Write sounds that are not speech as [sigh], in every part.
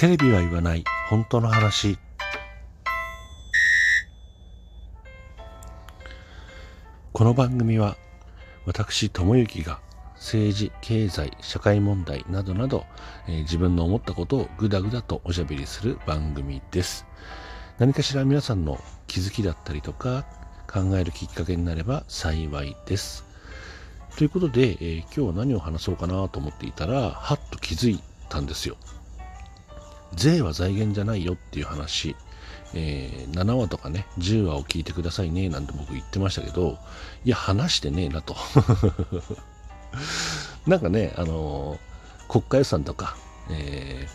テレビは言わない。本当の話。この番組は私智之が政治経済社会問題などなど、えー、自分の思ったことをぐだぐだとおしゃべりする番組です。何かしら皆さんの気づきだったりとか考えるきっかけになれば幸いです。ということで、えー、今日は何を話そうかなと思っていたらはっと気づいたんですよ。税は財源じゃないよっていう話、えー、7話とかね10話を聞いてくださいねなんて僕言ってましたけどいや話してねえなと。[laughs] なんかね、あのー、国家予算とか、え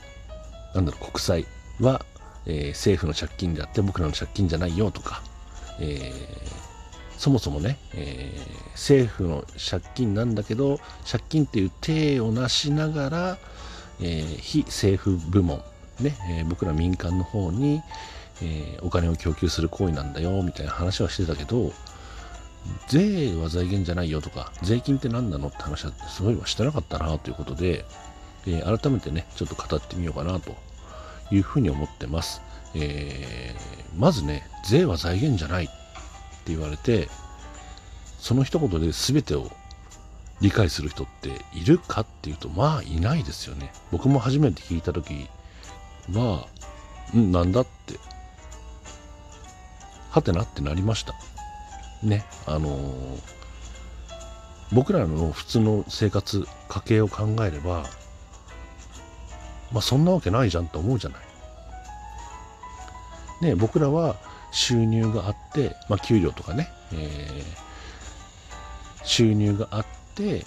ー、なんだろう、国債は、えー、政府の借金であって僕らの借金じゃないよとか、えー、そもそもね、えー、政府の借金なんだけど、借金っていう体をなしながら、えー、非政府部門、ね、えー、僕ら民間の方に、えー、お金を供給する行為なんだよみたいな話はしてたけど、税は財源じゃないよとか、税金って何なのって話はすごいはしてなかったなということで、えー、改めてね、ちょっと語ってみようかなというふうに思ってます。え、まずね、税は財源じゃないって言われて、その一言で全てを理解する人っているかっていうと、まあいないですよね。僕も初めて聞いた時は、ん、なんだって、はてなってなりました。ね、あのー、僕らの普通の生活、家計を考えれば、まあそんなわけないじゃんと思うじゃない。ね、僕らは収入があって、まあ給料とかね、えー、収入があって、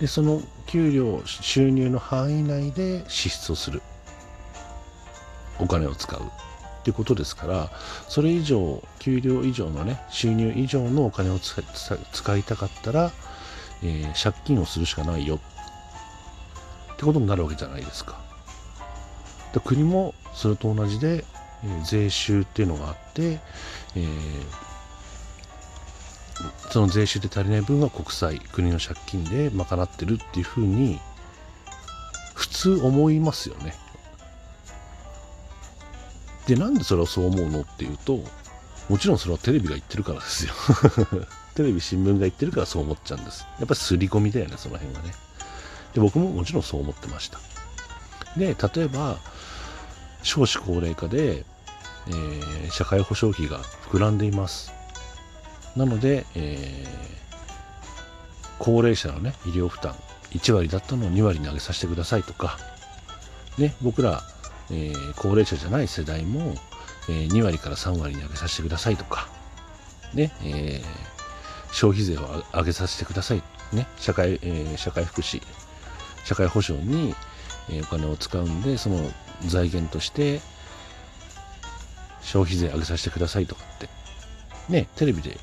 で、その給料、収入の範囲内で支出をする。お金を使う。ってことですからそれ以上給料以上のね収入以上のお金を使いたかったら、えー、借金をするしかないよってことになるわけじゃないですか。で国もそれと同じで、えー、税収っていうのがあって、えー、その税収で足りない分は国債国の借金で賄ってるっていうふうに普通思いますよね。で、なんでそれをそう思うのっていうと、もちろんそれはテレビが言ってるからですよ。[laughs] テレビ、新聞が言ってるからそう思っちゃうんです。やっぱり刷り込みだよね、その辺はね。で、僕ももちろんそう思ってました。で、例えば、少子高齢化で、えー、社会保障費が膨らんでいます。なので、えー、高齢者のね、医療負担、1割だったのを2割に上げさせてくださいとか、ね、僕らえー、高齢者じゃない世代も、えー、2割から3割に上げさせてくださいとか、ね、えー、消費税を上げさせてください、ね、社会、え、社会福祉、社会保障に、え、お金を使うんで、その財源として、消費税上げさせてくださいとかって、ね、テレビで、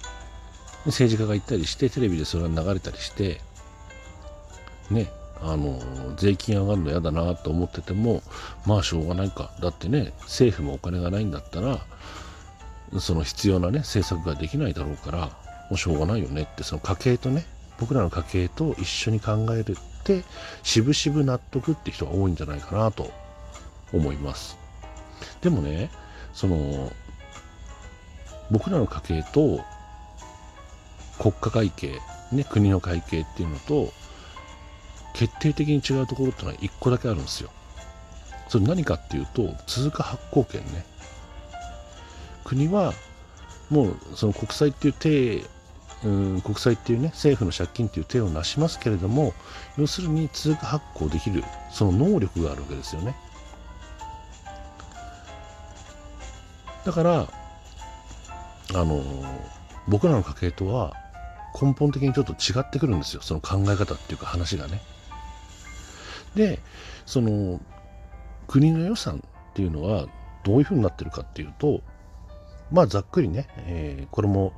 政治家が言ったりして、テレビでそれが流れたりして、ね、あの税金上がるの嫌だなと思っててもまあしょうがないか。だってね政府もお金がないんだったらその必要なね政策ができないだろうからもうしょうがないよねってその家計とね僕らの家計と一緒に考えるって渋々納得って人が多いんじゃないかなと思います。でもねその僕らの家計と国家会計ね国の会計っていうのと決定的に違うところってのは1個だけあるんですよ。それ何かっていうと、通貨発行権ね。国は、もうその国債っていう手、うん、国債っていうね、政府の借金っていう手を成しますけれども、要するに通貨発行できる、その能力があるわけですよね。だから、あの、僕らの家計とは根本的にちょっと違ってくるんですよ。その考え方っていうか話がね。でその国の予算っていうのはどういうふうになってるかっていうとまあざっくりね、えー、これも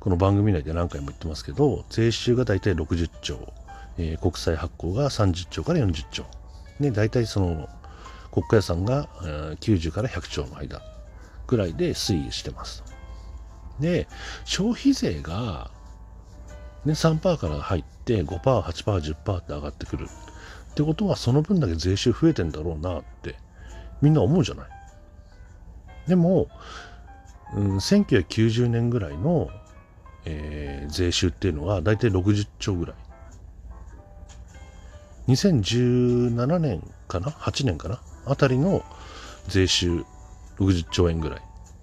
この番組内で何回も言ってますけど税収が大体60兆、えー、国債発行が30兆から40兆、ね、大体その国家予算が90から100兆の間ぐらいで推移してます。で消費税が、ね、3%から入って5%、8%、10%って上がってくるってことはその分だけ税収増えてんだろうなってみんな思うじゃない。でも、うん、1990年ぐらいの、えー、税収っていうのは大体60兆ぐらい。2017年かな ?8 年かな？あたりの税収60兆円ぐらい。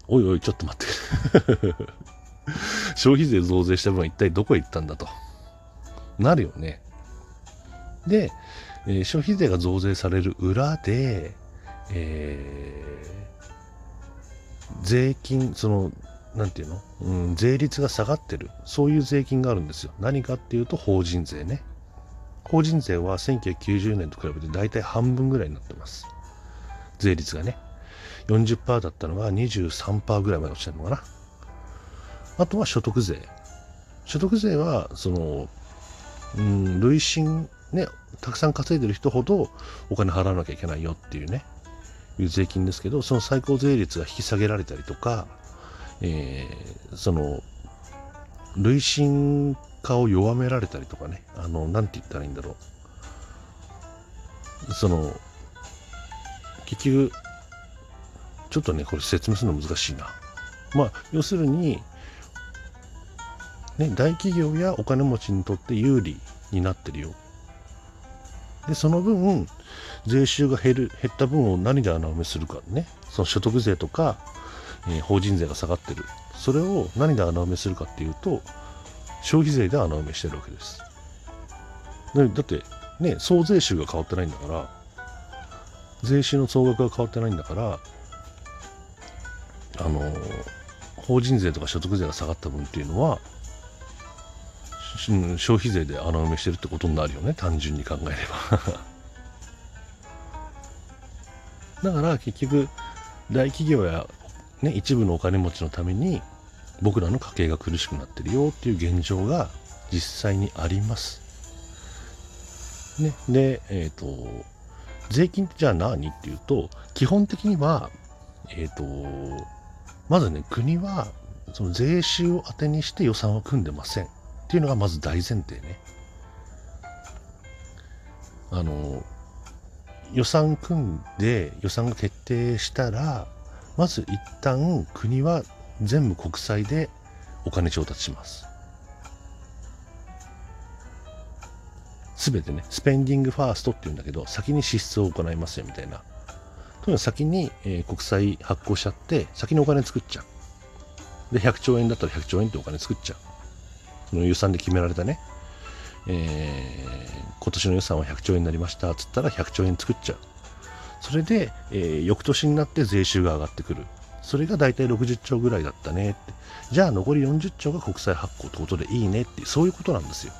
おいおい、ちょっと待って [laughs] 消費税増税した分は一体どこへ行ったんだと。なるよね。で、えー、消費税が増税される裏で、えー、税金、その、なんていうの、うん、税率が下がってる。そういう税金があるんですよ。何かっていうと、法人税ね。法人税は1990年と比べて大体半分ぐらいになってます。税率がね。40%だったのが23%ぐらいまで落ちてるのかな。あとは所得税。所得税は、その、うん、累進ね、たくさん稼いでる人ほどお金払わなきゃいけないよっていうね、いう税金ですけど、その最高税率が引き下げられたりとか、えー、その、累進化を弱められたりとかね、あの、なんて言ったらいいんだろう。その、結局、ちょっとね、これ説明するの難しいな。まあ、要するに、ね、大企業やお金持ちにとって有利になってるよ。で、その分、税収が減る、減った分を何で穴埋めするかね。その所得税とか、えー、法人税が下がってる。それを何で穴埋めするかっていうと、消費税で穴埋めしてるわけです。だってね、総税収が変わってないんだから、税収の総額が変わってないんだから、あの、法人税とか所得税が下がった分っていうのは、消費税で穴埋めしてるってことになるよね、単純に考えれば [laughs] だから結局、大企業や、ね、一部のお金持ちのために僕らの家計が苦しくなってるよっていう現状が実際にあります。ね、で、えっ、ー、と、税金ってじゃあ何っていうと、基本的には、えっ、ー、と、まずね、国はその税収を当てにして予算を組んでません。っていうのがまず大前提ね。あの、予算組んで予算が決定したら、まず一旦国は全部国債でお金調達します。すべてね、スペンディングファーストって言うんだけど、先に支出を行いますよみたいな。とにかく先に、えー、国債発行しちゃって、先にお金作っちゃう。で、100兆円だったら100兆円ってお金作っちゃう。その予算で決められたね、えー、今年の予算は100兆円になりましたっつったら100兆円作っちゃう。それで、えー、翌年になって税収が上がってくる。それが大体60兆ぐらいだったねって。じゃあ残り40兆が国債発行ってことでいいねって、そういうことなんですよ。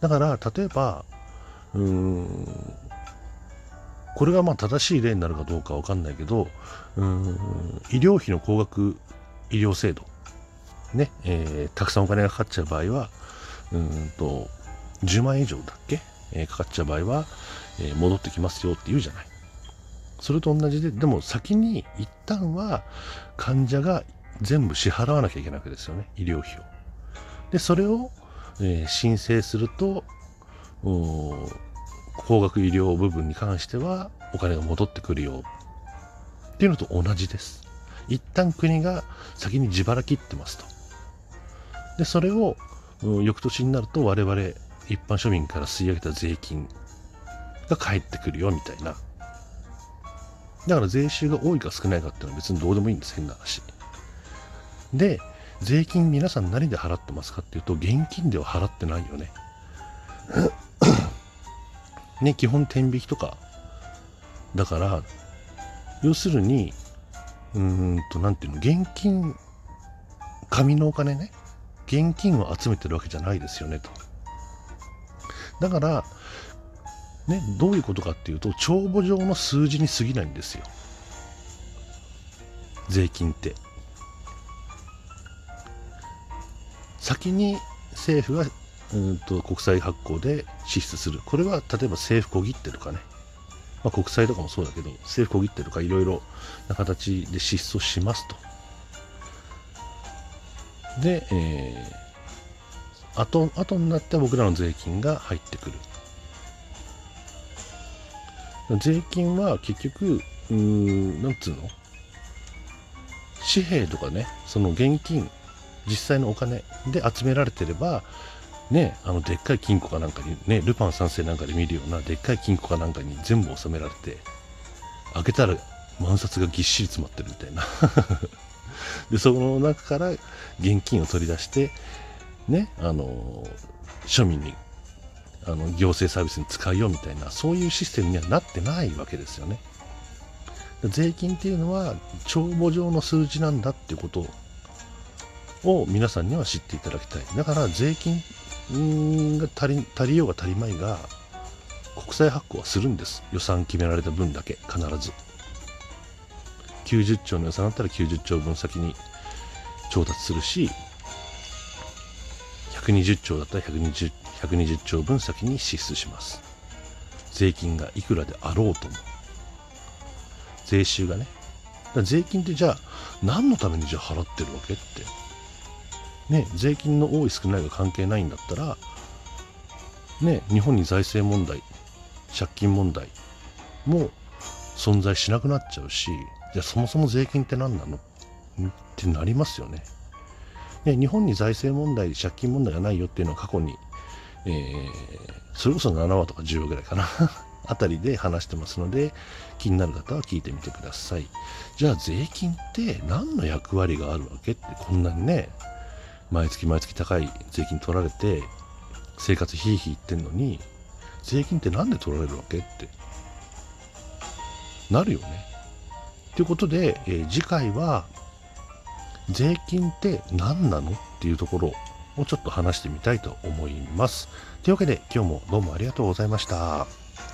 だから、例えば、うーん、これがまあ正しい例になるかどうかわかんないけど、うーん、医療費の高額医療制度。ね、えー、たくさんお金がかかっちゃう場合は、うんと、10万円以上だっけ、えー、かかっちゃう場合は、えー、戻ってきますよって言うじゃない。それと同じで、でも先に一旦は患者が全部支払わなきゃいけないわけですよね、医療費を。で、それを、えー、申請すると、高額医療部分に関してはお金が戻ってくるよっていうのと同じです。一旦国が先に自腹切ってますと。で、それを、うん、翌年になると我々一般庶民から吸い上げた税金が返ってくるよみたいなだから税収が多いか少ないかっていうのは別にどうでもいいんです、変な話。で、税金皆さん何で払ってますかっていうと、現金では払ってないよね。[coughs] ね、基本天引きとか。だから、要するに、うーんと、なんていうの、現金、紙のお金ね、現金を集めてるわけじゃないですよね、と。だから、ね、どういうことかっていうと帳簿上の数字に過ぎないんですよ。税金って。先に政府がうんと国債発行で支出する。これは例えば政府小切手とかね、まあ、国債とかもそうだけど政府小切手とかいろいろな形で支出をしますと。で、えー、後後になって僕らの税金が入ってくる。税金は結局うーんなんつうの？紙幣とかねその現金実際のお金で集められてればねあのでっかい金庫かなんかにねルパン三世なんかで見るようなでっかい金庫かなんかに全部収められて開けたら万札がぎっしり詰まってるみたいな。[laughs] [laughs] でその中から現金を取り出してねあの庶民にあの行政サービスに使うよみたいなそういうシステムにはなってないわけですよね。税金っていうのは帳簿上の数字なんだっていうことを皆さんには知っていただきたい。だから税金が足り足りようが足りまいが国債発行はするんです。予算決められた分だけ必ず。90兆の予算だったら90兆分先に調達するし120兆だったら 120, 120兆分先に支出します。税金がいくらであろうとも。税収がね。税金ってじゃあ何のためにじゃあ払ってるわけって。ね税金の多い少ないが関係ないんだったらね日本に財政問題借金問題も存在しなくなっちゃうしじゃあそもそも税金って何なの？ってなりますよね。ね日本に財政問題借金問題がないよっていうのは過去に、えー、それこそ7話とか10話ぐらいかな。[laughs] あたりで話してますので気になる方は聞いてみてください。じゃあ税金って何の役割があるわけ？ってこんなにね毎月毎月高い税金取られて生活ひいひい言ってんのに税金って何で取られるわけ？ってなるよね。ということで、えー、次回は税金って何なのっていうところをちょっと話してみたいと思います。というわけで今日もどうもありがとうございました。